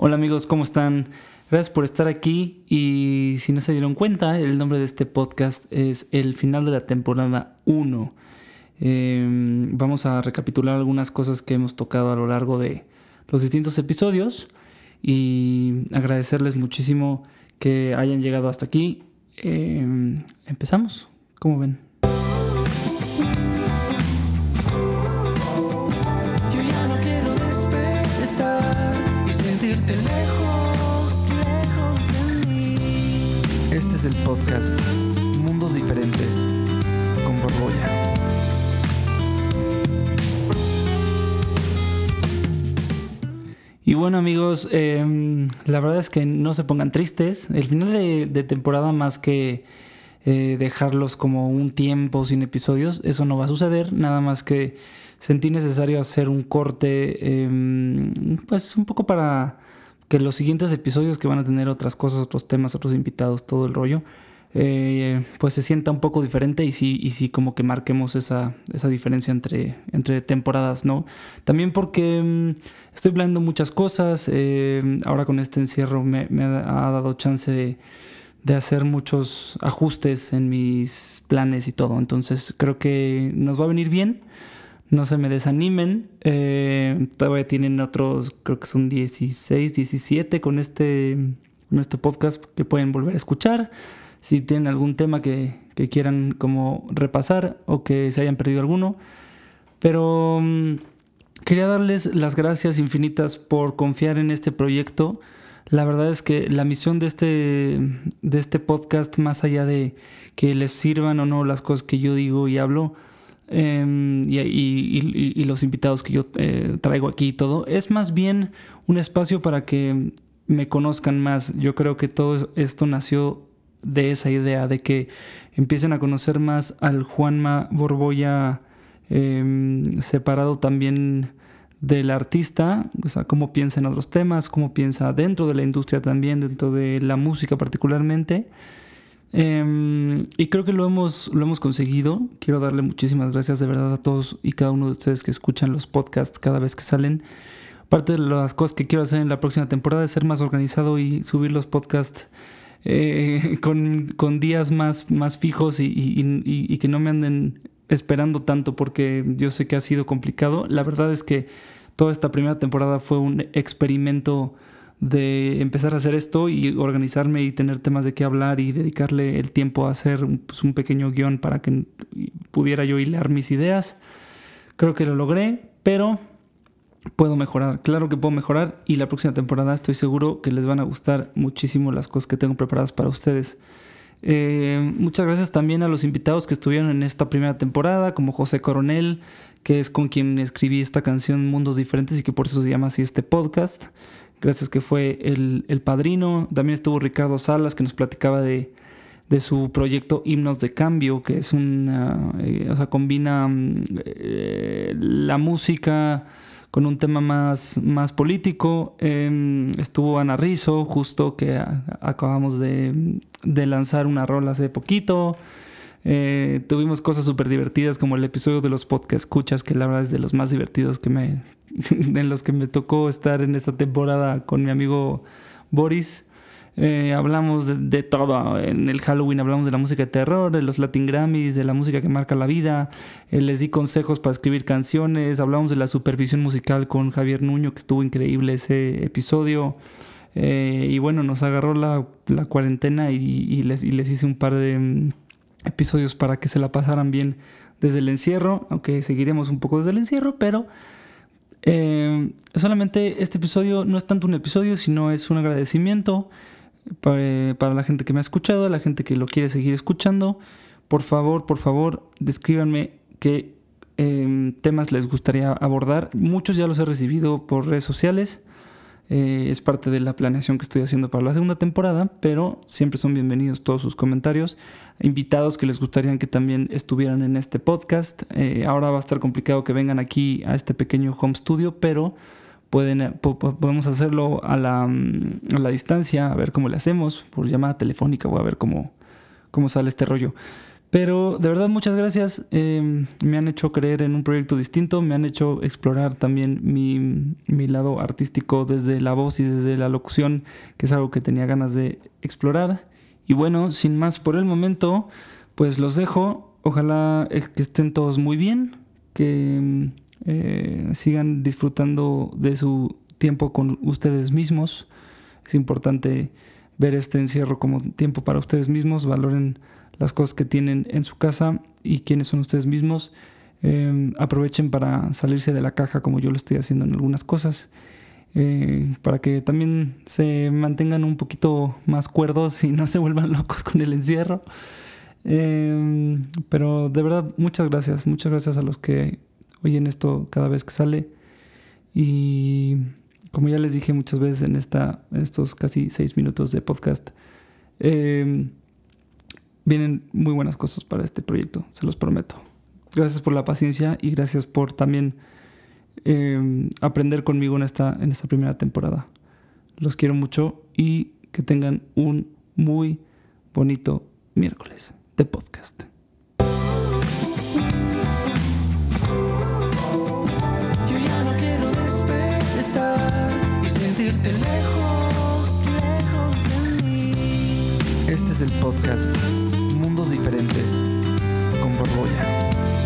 Hola amigos, ¿cómo están? Gracias por estar aquí y si no se dieron cuenta, el nombre de este podcast es El final de la temporada 1. Em, vamos a recapitular algunas cosas que hemos tocado a lo largo de los distintos episodios y agradecerles muchísimo que hayan llegado hasta aquí. Em, empezamos, ¿cómo ven? El podcast Mundos Diferentes con Borbolla. Y bueno amigos, em, la verdad es que no se pongan tristes. El final de, temporada más que eh, dejarlos como un tiempo sin episodios, eso no va a suceder. Nada más que sentí necesario hacer un corte, em, pues un poco para que los siguientes episodios que van a tener otras cosas, otros temas, otros invitados, todo el rollo, eh, pues se sienta un poco diferente y sí, y sí como que marquemos esa, esa diferencia entre, entre temporadas, ¿no? También porque mm, estoy planeando muchas cosas, eh, ahora con este encierro me, ha, dado chance de, de, hacer muchos ajustes en mis planes y todo, entonces creo que nos va a venir bien no se me desanimen. Eh, todavía tienen otros, creo que son 16, 17 con este, con este podcast que pueden volver a escuchar. Si tienen algún tema que, quieran como repasar o que se hayan perdido alguno. Pero mm, quería darles las gracias infinitas por confiar en este proyecto. La verdad es que la misión de este, de este podcast, más allá de que les sirvan o no las cosas que yo digo y hablo, Em, y, los invitados que yo eh, traigo aquí y todo, es más bien un espacio para que me conozcan más. Yo creo que todo esto nació de esa idea, de que empiecen a conocer más al Juanma Borboya em, separado también del artista, o sea, cómo piensa en otros temas, cómo piensa dentro de la industria también, dentro de la música particularmente. Em, y creo que lo hemos, lo hemos conseguido. Quiero darle muchísimas gracias de verdad a todos y cada uno de ustedes que escuchan los podcasts cada vez que salen. Parte de las cosas que quiero hacer en la próxima temporada es ser más organizado y subir los podcasts eh, con, días más, más fijos y, y, que no me anden esperando tanto porque yo sé que ha sido complicado. La verdad es que toda esta primera temporada fue un experimento de empezar a hacer esto y organizarme y tener temas de qué hablar y dedicarle el tiempo a hacer pues, un pequeño guion para que pudiera yo hilar mis ideas. Creo que lo logré, pero puedo mejorar. Claro que puedo mejorar y la próxima temporada estoy seguro que les van a gustar muchísimo las cosas que tengo preparadas para ustedes. Eh, muchas gracias también a los invitados que estuvieron en esta primera temporada, como José Coronel, que es con quien escribí esta canción Mundos Diferentes y que por eso se llama así este podcast gracias que fue el, padrino. También estuvo Ricardo Salas, que nos platicaba de, su proyecto Himnos de Cambio, que es una, eh, o sea, combina mm, eh, la música con un tema más, más político. Em, estuvo Ana Rizzo, justo que acabamos de, de, lanzar una rola hace poquito. Eh, tuvimos cosas súper divertidas como el episodio de los podcast escuchas, que la verdad es de los más divertidos que me, en los que me tocó estar en esta temporada con mi amigo Boris. Eh, hablamos de, todo. En el Halloween hablamos de la música de terror, de los Latin Grammys, de la música que marca la vida. Eh, les di consejos para escribir canciones. Hablamos de la supervisión musical con Javier Nuño, que estuvo increíble ese episodio. Eh, y bueno, nos agarró la, cuarentena y, les, y les hice un par de mm, episodios para que se la pasaran bien desde el encierro, aunque seguiremos un poco desde el encierro, pero eh, solamente este episodio no es tanto un episodio, sino es un agradecimiento para, la gente que me ha escuchado, la gente que lo quiere seguir escuchando. Por favor, por favor, descríbanme qué em, temas les gustaría abordar. Muchos ya los he recibido por redes sociales. Eh, es parte de la planeación que estoy haciendo para la segunda temporada, pero siempre son bienvenidos todos sus comentarios. Invitados que les gustaría que también estuvieran en este podcast. Eh, ahora va a estar complicado que vengan aquí a este pequeño home studio, pero pueden, eh, podemos hacerlo a la, mm, a la, distancia, a ver cómo le hacemos, por llamada telefónica, o a ver cómo, cómo sale este rollo. Pero de verdad muchas gracias. Em, me han hecho creer en un proyecto distinto, me han hecho explorar también mi, mi, lado artístico desde la voz y desde la locución, que es algo que tenía ganas de explorar. Y bueno, sin más por el momento, pues los dejo. Ojalá eh, que estén todos muy bien, que eh, sigan disfrutando de su tiempo con ustedes mismos. Es importante ver este encierro como tiempo para ustedes mismos, valoren las cosas que tienen en su casa y quiénes son ustedes mismos. Em, aprovechen para salirse de la caja como yo lo estoy haciendo en algunas cosas. Eh, para que también se mantengan un poquito más cuerdos y no se vuelvan locos con el encierro. Em, pero de verdad, muchas gracias, muchas gracias a los que oyen esto cada vez que sale. Y como ya les dije muchas veces en, esta, estos casi seis minutos de podcast, eh, vienen muy buenas cosas para este proyecto, se los prometo. Gracias por la paciencia y gracias por también em, aprender conmigo en esta, en esta primera temporada. Los quiero mucho y que tengan un muy bonito miércoles de podcast. Este es el podcast Mundos Diferentes con Borbolla.